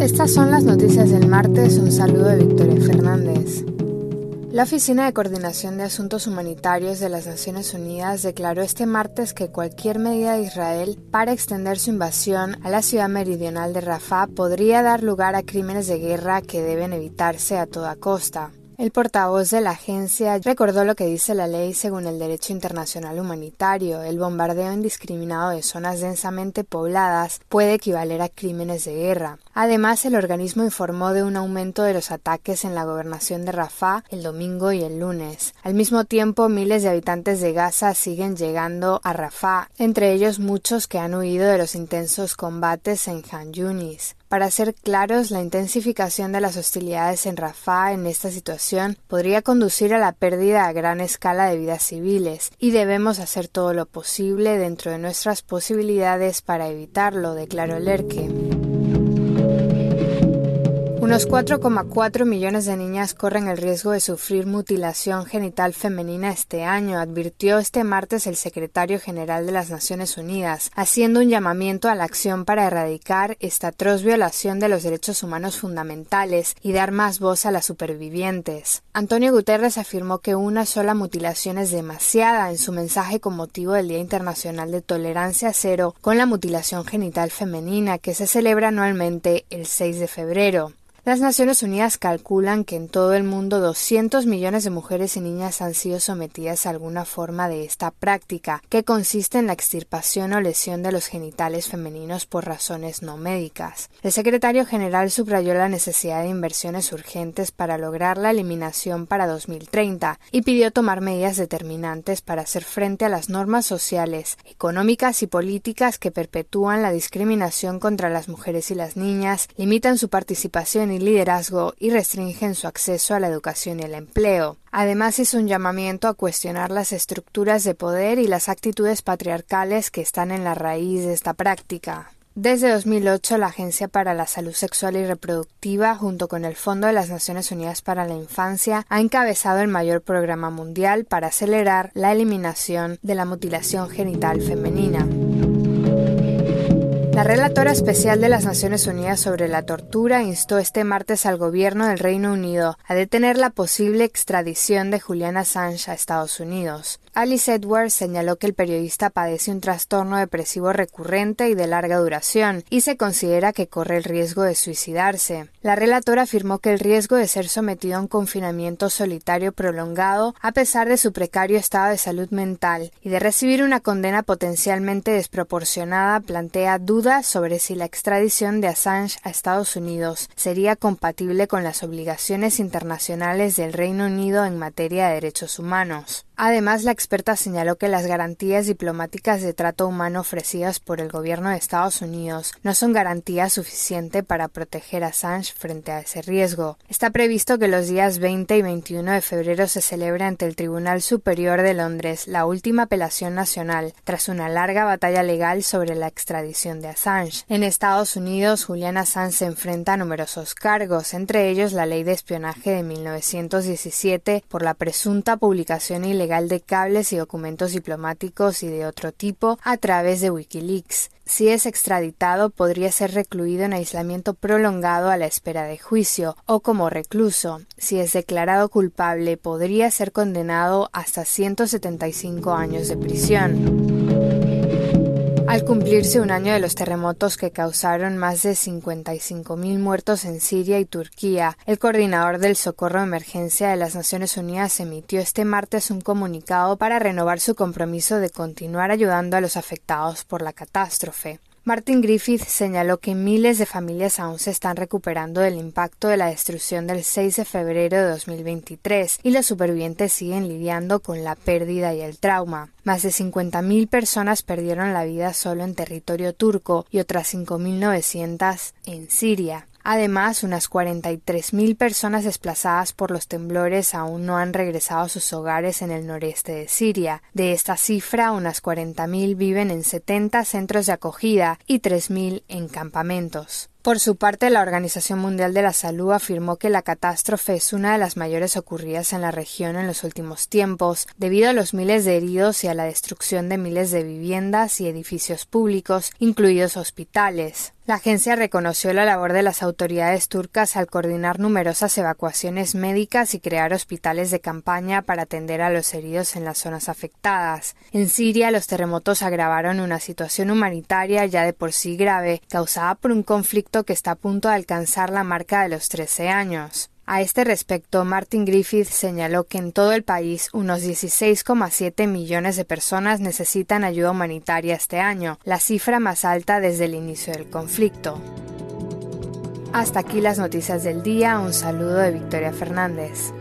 Estas son las noticias del martes. Un saludo de Victoria Fernández. La Oficina de Coordinación de Asuntos Humanitarios de las Naciones Unidas declaró este martes que cualquier medida de Israel para extender su invasión a la ciudad meridional de Rafah podría dar lugar a crímenes de guerra que deben evitarse a toda costa. El portavoz de la agencia recordó lo que dice la ley según el derecho internacional humanitario. El bombardeo indiscriminado de zonas densamente pobladas puede equivaler a crímenes de guerra. Además, el organismo informó de un aumento de los ataques en la gobernación de Rafah el domingo y el lunes. Al mismo tiempo, miles de habitantes de Gaza siguen llegando a Rafah, entre ellos muchos que han huido de los intensos combates en Han. Para ser claros, la intensificación de las hostilidades en Rafah en esta situación podría conducir a la pérdida a gran escala de vidas civiles, y debemos hacer todo lo posible dentro de nuestras posibilidades para evitarlo, declaró Lerke. Unos 4,4 millones de niñas corren el riesgo de sufrir mutilación genital femenina este año, advirtió este martes el secretario general de las Naciones Unidas, haciendo un llamamiento a la acción para erradicar esta atroz violación de los derechos humanos fundamentales y dar más voz a las supervivientes. Antonio Guterres afirmó que una sola mutilación es demasiada en su mensaje con motivo del Día Internacional de Tolerancia Cero con la mutilación genital femenina que se celebra anualmente el 6 de febrero. Las Naciones Unidas calculan que en todo el mundo 200 millones de mujeres y niñas han sido sometidas a alguna forma de esta práctica, que consiste en la extirpación o lesión de los genitales femeninos por razones no médicas. El secretario general subrayó la necesidad de inversiones urgentes para lograr la eliminación para 2030 y pidió tomar medidas determinantes para hacer frente a las normas sociales, económicas y políticas que perpetúan la discriminación contra las mujeres y las niñas, limitan su participación y liderazgo y restringen su acceso a la educación y el empleo. Además, es un llamamiento a cuestionar las estructuras de poder y las actitudes patriarcales que están en la raíz de esta práctica. Desde 2008, la Agencia para la Salud Sexual y Reproductiva, junto con el Fondo de las Naciones Unidas para la Infancia, ha encabezado el mayor programa mundial para acelerar la eliminación de la mutilación genital femenina. La relatora especial de las Naciones Unidas sobre la tortura instó este martes al gobierno del Reino Unido a detener la posible extradición de Julian Assange a Estados Unidos. Alice Edwards señaló que el periodista padece un trastorno depresivo recurrente y de larga duración y se considera que corre el riesgo de suicidarse. La relatora afirmó que el riesgo de ser sometido a un confinamiento solitario prolongado, a pesar de su precario estado de salud mental y de recibir una condena potencialmente desproporcionada, plantea dudas sobre si la extradición de Assange a Estados Unidos sería compatible con las obligaciones internacionales del Reino Unido en materia de derechos humanos. Además, la experta señaló que las garantías diplomáticas de trato humano ofrecidas por el gobierno de Estados Unidos no son garantía suficiente para proteger a Assange frente a ese riesgo. Está previsto que los días 20 y 21 de febrero se celebre ante el Tribunal Superior de Londres la última apelación nacional tras una larga batalla legal sobre la extradición de Assange. En Estados Unidos, Julian Assange se enfrenta a numerosos cargos, entre ellos la ley de espionaje de 1917 por la presunta publicación ilegal de cables y documentos diplomáticos y de otro tipo a través de Wikileaks. Si es extraditado, podría ser recluido en aislamiento prolongado a la espera de juicio o como recluso. Si es declarado culpable, podría ser condenado hasta 175 años de prisión. Al cumplirse un año de los terremotos que causaron más de 55.000 muertos en Siria y Turquía, el coordinador del socorro de emergencia de las Naciones Unidas emitió este martes un comunicado para renovar su compromiso de continuar ayudando a los afectados por la catástrofe. Martin Griffith señaló que miles de familias aún se están recuperando del impacto de la destrucción del 6 de febrero de 2023 y los supervivientes siguen lidiando con la pérdida y el trauma. Más de 50.000 personas perdieron la vida solo en territorio turco y otras 5.900 en Siria. Además, unas 43.000 personas desplazadas por los temblores aún no han regresado a sus hogares en el noreste de Siria. De esta cifra, unas 40.000 viven en 70 centros de acogida y 3.000 en campamentos. Por su parte, la Organización Mundial de la Salud afirmó que la catástrofe es una de las mayores ocurridas en la región en los últimos tiempos, debido a los miles de heridos y a la destrucción de miles de viviendas y edificios públicos, incluidos hospitales. La agencia reconoció la labor de las autoridades turcas al coordinar numerosas evacuaciones médicas y crear hospitales de campaña para atender a los heridos en las zonas afectadas. En Siria, los terremotos agravaron una situación humanitaria ya de por sí grave, causada por un conflicto que está a punto de alcanzar la marca de los 13 años. A este respecto, Martin Griffith señaló que en todo el país unos 16,7 millones de personas necesitan ayuda humanitaria este año, la cifra más alta desde el inicio del conflicto. Hasta aquí las noticias del día, un saludo de Victoria Fernández.